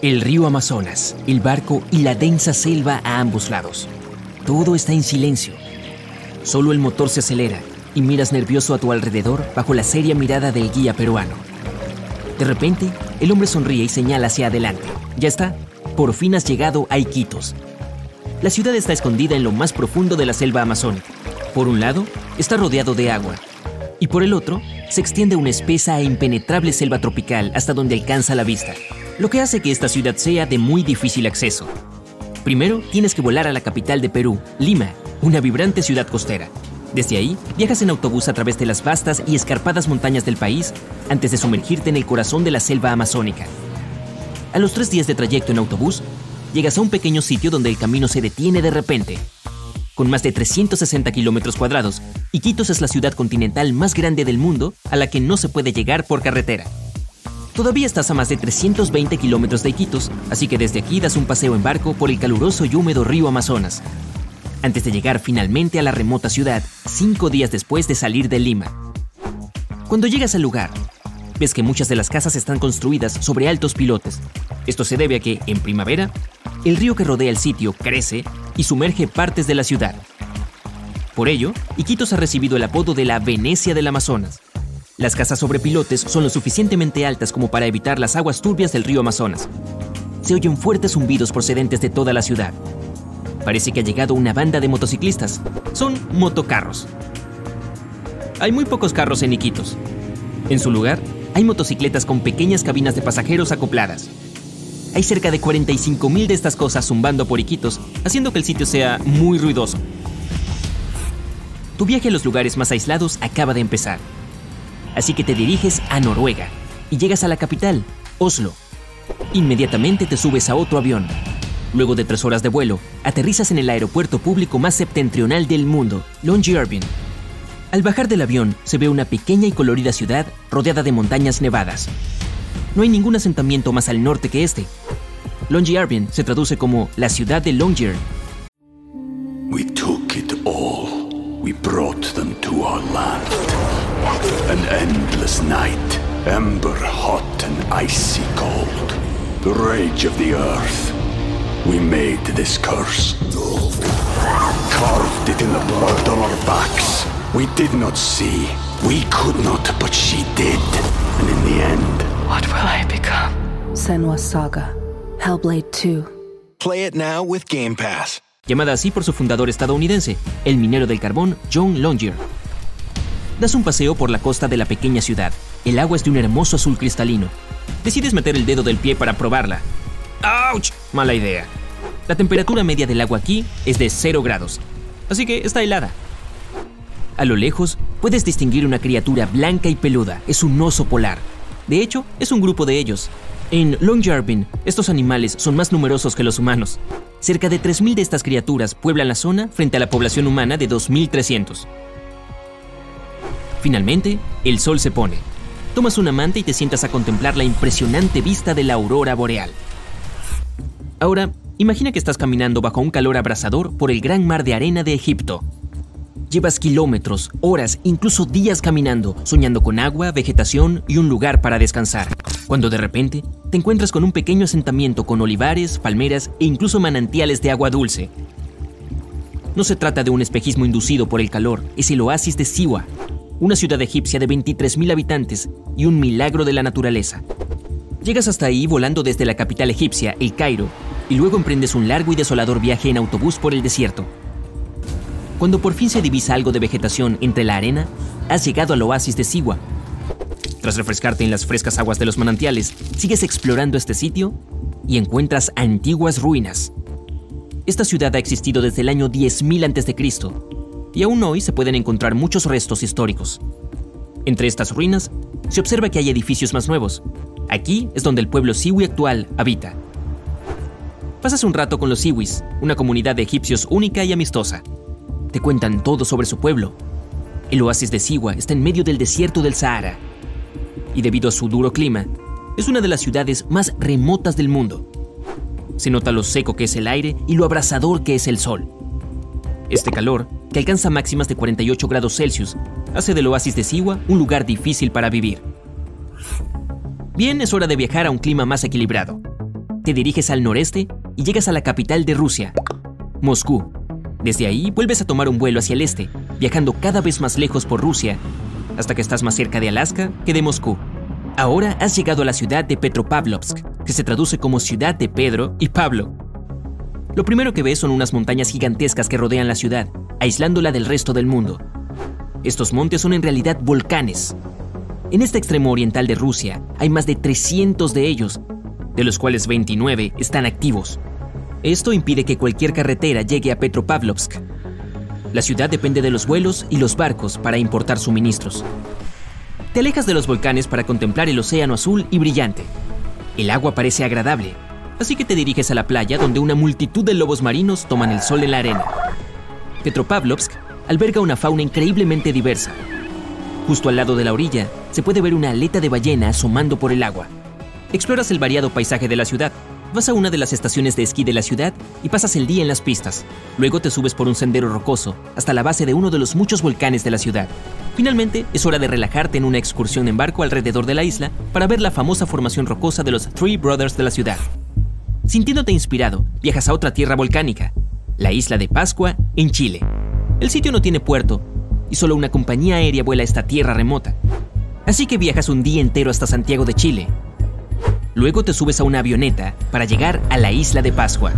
El río Amazonas, el barco y la densa selva a ambos lados. Todo está en silencio. Solo el motor se acelera y miras nervioso a tu alrededor bajo la seria mirada del guía peruano. De repente, el hombre sonríe y señala hacia adelante. Ya está, por fin has llegado a Iquitos. La ciudad está escondida en lo más profundo de la selva amazónica. Por un lado, está rodeado de agua, y por el otro, se extiende una espesa e impenetrable selva tropical hasta donde alcanza la vista, lo que hace que esta ciudad sea de muy difícil acceso. Primero, tienes que volar a la capital de Perú, Lima, una vibrante ciudad costera. Desde ahí, viajas en autobús a través de las vastas y escarpadas montañas del país antes de sumergirte en el corazón de la selva amazónica. A los tres días de trayecto en autobús, llegas a un pequeño sitio donde el camino se detiene de repente. Con más de 360 kilómetros cuadrados, Iquitos es la ciudad continental más grande del mundo a la que no se puede llegar por carretera. Todavía estás a más de 320 kilómetros de Iquitos, así que desde aquí das un paseo en barco por el caluroso y húmedo río Amazonas, antes de llegar finalmente a la remota ciudad, cinco días después de salir de Lima. Cuando llegas al lugar, ves que muchas de las casas están construidas sobre altos pilotes. Esto se debe a que, en primavera, el río que rodea el sitio crece y sumerge partes de la ciudad. Por ello, Iquitos ha recibido el apodo de la Venecia del Amazonas. Las casas sobre pilotes son lo suficientemente altas como para evitar las aguas turbias del río Amazonas. Se oyen fuertes zumbidos procedentes de toda la ciudad. Parece que ha llegado una banda de motociclistas. Son motocarros. Hay muy pocos carros en Iquitos. En su lugar, hay motocicletas con pequeñas cabinas de pasajeros acopladas. Hay cerca de 45.000 de estas cosas zumbando por Iquitos, haciendo que el sitio sea muy ruidoso. Tu viaje a los lugares más aislados acaba de empezar. Así que te diriges a Noruega y llegas a la capital, Oslo. Inmediatamente te subes a otro avión. Luego de tres horas de vuelo, aterrizas en el aeropuerto público más septentrional del mundo, Longyearbyen. Al bajar del avión se ve una pequeña y colorida ciudad rodeada de montañas nevadas. No hay ningún asentamiento más al norte que este. Longyearbyen se traduce como la ciudad de Longyear. we took it all. We brought them to our land. An endless night, ember hot and icy cold. The rage of the earth. We made this curse. Carved it in the blood on our backs. We did not see. We could not, but she did. And in the end, What will I become? Senwa Saga. Hellblade 2. Play it now with Game Pass. llamada así por su fundador estadounidense, el minero del carbón John Longyear. Das un paseo por la costa de la pequeña ciudad. El agua es de un hermoso azul cristalino. Decides meter el dedo del pie para probarla. ¡Auch! Mala idea. La temperatura media del agua aquí es de 0 grados, así que está helada. A lo lejos puedes distinguir una criatura blanca y peluda. Es un oso polar. De hecho, es un grupo de ellos. En Longyearbyen, estos animales son más numerosos que los humanos. Cerca de 3.000 de estas criaturas pueblan la zona frente a la población humana de 2.300. Finalmente, el sol se pone. Tomas una manta y te sientas a contemplar la impresionante vista de la aurora boreal. Ahora, imagina que estás caminando bajo un calor abrasador por el gran mar de arena de Egipto. Llevas kilómetros, horas, incluso días caminando, soñando con agua, vegetación y un lugar para descansar. Cuando de repente te encuentras con un pequeño asentamiento con olivares, palmeras e incluso manantiales de agua dulce. No se trata de un espejismo inducido por el calor, es el oasis de Siwa, una ciudad egipcia de 23.000 habitantes y un milagro de la naturaleza. Llegas hasta ahí volando desde la capital egipcia, el Cairo, y luego emprendes un largo y desolador viaje en autobús por el desierto. Cuando por fin se divisa algo de vegetación entre la arena, has llegado al oasis de Siwa. Tras refrescarte en las frescas aguas de los manantiales, sigues explorando este sitio y encuentras antiguas ruinas. Esta ciudad ha existido desde el año 10.000 a.C. y aún hoy se pueden encontrar muchos restos históricos. Entre estas ruinas se observa que hay edificios más nuevos. Aquí es donde el pueblo Siwi actual habita. Pasas un rato con los Siwis, una comunidad de egipcios única y amistosa. Te cuentan todo sobre su pueblo. El oasis de Siwa está en medio del desierto del Sahara. Y debido a su duro clima, es una de las ciudades más remotas del mundo. Se nota lo seco que es el aire y lo abrasador que es el sol. Este calor, que alcanza máximas de 48 grados Celsius, hace del oasis de Siwa un lugar difícil para vivir. Bien, es hora de viajar a un clima más equilibrado. Te diriges al noreste y llegas a la capital de Rusia, Moscú. Desde ahí vuelves a tomar un vuelo hacia el este, viajando cada vez más lejos por Rusia, hasta que estás más cerca de Alaska que de Moscú. Ahora has llegado a la ciudad de Petropavlovsk, que se traduce como ciudad de Pedro y Pablo. Lo primero que ves son unas montañas gigantescas que rodean la ciudad, aislándola del resto del mundo. Estos montes son en realidad volcanes. En este extremo oriental de Rusia hay más de 300 de ellos, de los cuales 29 están activos. Esto impide que cualquier carretera llegue a Petropavlovsk. La ciudad depende de los vuelos y los barcos para importar suministros. Te alejas de los volcanes para contemplar el océano azul y brillante. El agua parece agradable, así que te diriges a la playa donde una multitud de lobos marinos toman el sol en la arena. Petropavlovsk alberga una fauna increíblemente diversa. Justo al lado de la orilla se puede ver una aleta de ballena asomando por el agua. Exploras el variado paisaje de la ciudad. Vas a una de las estaciones de esquí de la ciudad y pasas el día en las pistas. Luego te subes por un sendero rocoso hasta la base de uno de los muchos volcanes de la ciudad. Finalmente, es hora de relajarte en una excursión en barco alrededor de la isla para ver la famosa formación rocosa de los Three Brothers de la ciudad. Sintiéndote inspirado, viajas a otra tierra volcánica, la isla de Pascua, en Chile. El sitio no tiene puerto y solo una compañía aérea vuela a esta tierra remota. Así que viajas un día entero hasta Santiago de Chile, Luego te subes a una avioneta para llegar a la isla de Pascua.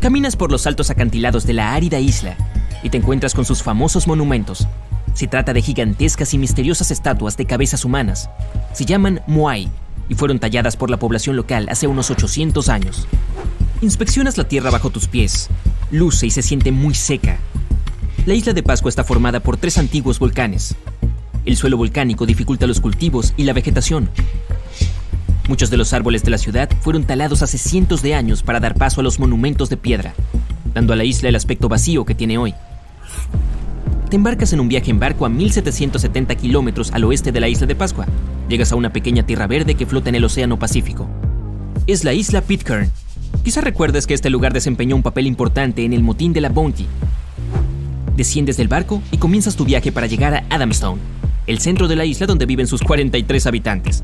Caminas por los altos acantilados de la árida isla y te encuentras con sus famosos monumentos. Se trata de gigantescas y misteriosas estatuas de cabezas humanas. Se llaman Moai y fueron talladas por la población local hace unos 800 años. Inspeccionas la tierra bajo tus pies. Luce y se siente muy seca. La isla de Pascua está formada por tres antiguos volcanes. El suelo volcánico dificulta los cultivos y la vegetación, Muchos de los árboles de la ciudad fueron talados hace cientos de años para dar paso a los monumentos de piedra, dando a la isla el aspecto vacío que tiene hoy. Te embarcas en un viaje en barco a 1770 kilómetros al oeste de la isla de Pascua. Llegas a una pequeña tierra verde que flota en el Océano Pacífico. Es la isla Pitcairn. Quizá recuerdes que este lugar desempeñó un papel importante en el motín de la Bounty. Desciendes del barco y comienzas tu viaje para llegar a Adamstown, el centro de la isla donde viven sus 43 habitantes.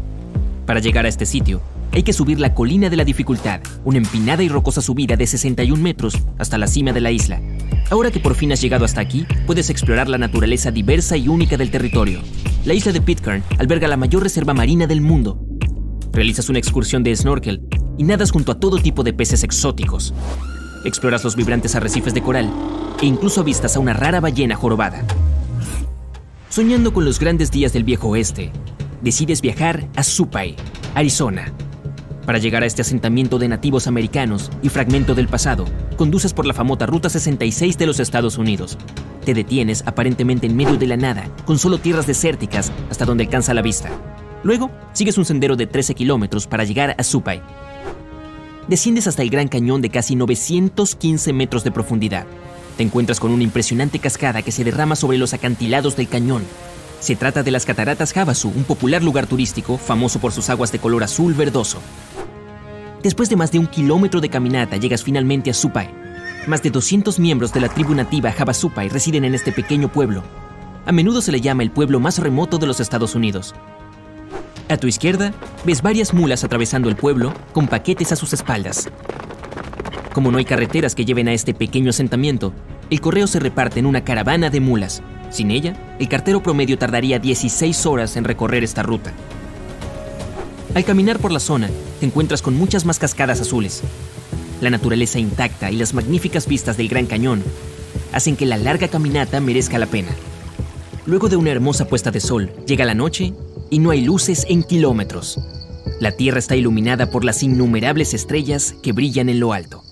Para llegar a este sitio, hay que subir la colina de la dificultad, una empinada y rocosa subida de 61 metros hasta la cima de la isla. Ahora que por fin has llegado hasta aquí, puedes explorar la naturaleza diversa y única del territorio. La isla de Pitcairn alberga la mayor reserva marina del mundo. Realizas una excursión de snorkel y nadas junto a todo tipo de peces exóticos. Exploras los vibrantes arrecifes de coral e incluso avistas a una rara ballena jorobada. Soñando con los grandes días del viejo oeste, decides viajar a Supai, Arizona. Para llegar a este asentamiento de nativos americanos y fragmento del pasado, conduces por la famosa Ruta 66 de los Estados Unidos. Te detienes aparentemente en medio de la nada, con solo tierras desérticas hasta donde alcanza la vista. Luego, sigues un sendero de 13 kilómetros para llegar a Supai. Desciendes hasta el Gran Cañón de casi 915 metros de profundidad. Te encuentras con una impresionante cascada que se derrama sobre los acantilados del cañón, se trata de las cataratas Havasu, un popular lugar turístico famoso por sus aguas de color azul verdoso. Después de más de un kilómetro de caminata, llegas finalmente a Supai. Más de 200 miembros de la tribu nativa Havasupai residen en este pequeño pueblo. A menudo se le llama el pueblo más remoto de los Estados Unidos. A tu izquierda, ves varias mulas atravesando el pueblo con paquetes a sus espaldas. Como no hay carreteras que lleven a este pequeño asentamiento, el correo se reparte en una caravana de mulas, sin ella, el cartero promedio tardaría 16 horas en recorrer esta ruta. Al caminar por la zona, te encuentras con muchas más cascadas azules. La naturaleza intacta y las magníficas vistas del Gran Cañón hacen que la larga caminata merezca la pena. Luego de una hermosa puesta de sol, llega la noche y no hay luces en kilómetros. La Tierra está iluminada por las innumerables estrellas que brillan en lo alto.